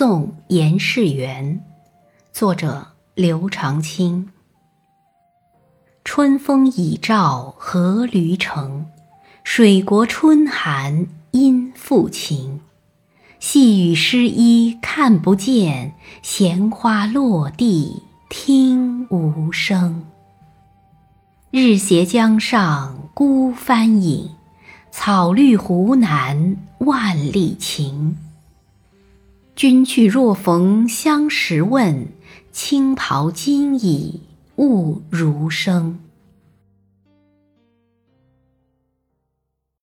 宋严世元，作者刘长卿。春风已照何驴城，水国春寒阴复晴。细雨湿衣看不见，闲花落地听无声。日斜江上孤帆影，草绿湖南万里晴。君去若逢相识问，青袍今已误如生。